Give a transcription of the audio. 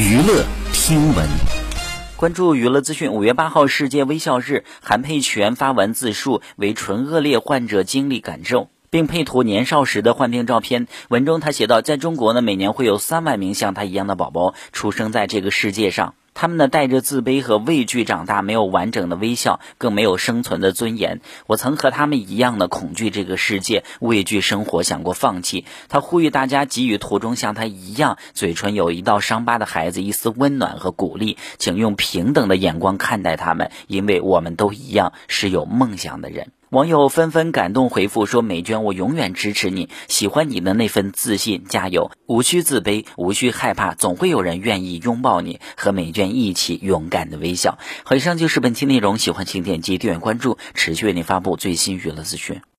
娱乐听闻，关注娱乐资讯。五月八号，世界微笑日，韩佩泉发文自述为纯恶劣患者经历感受，并配图年少时的患病照片。文中他写道，在中国呢，每年会有三万名像他一样的宝宝出生在这个世界上。他们呢带着自卑和畏惧长大，没有完整的微笑，更没有生存的尊严。我曾和他们一样的恐惧这个世界，畏惧生活，想过放弃。他呼吁大家给予途中像他一样嘴唇有一道伤疤的孩子一丝温暖和鼓励，请用平等的眼光看待他们，因为我们都一样是有梦想的人。网友纷纷感动回复说：“美娟，我永远支持你，喜欢你的那份自信，加油，无需自卑，无需害怕，总会有人愿意拥抱你，和美娟一起勇敢的微笑。”好，以上就是本期内容，喜欢请点击订阅关注，持续为您发布最新娱乐资讯。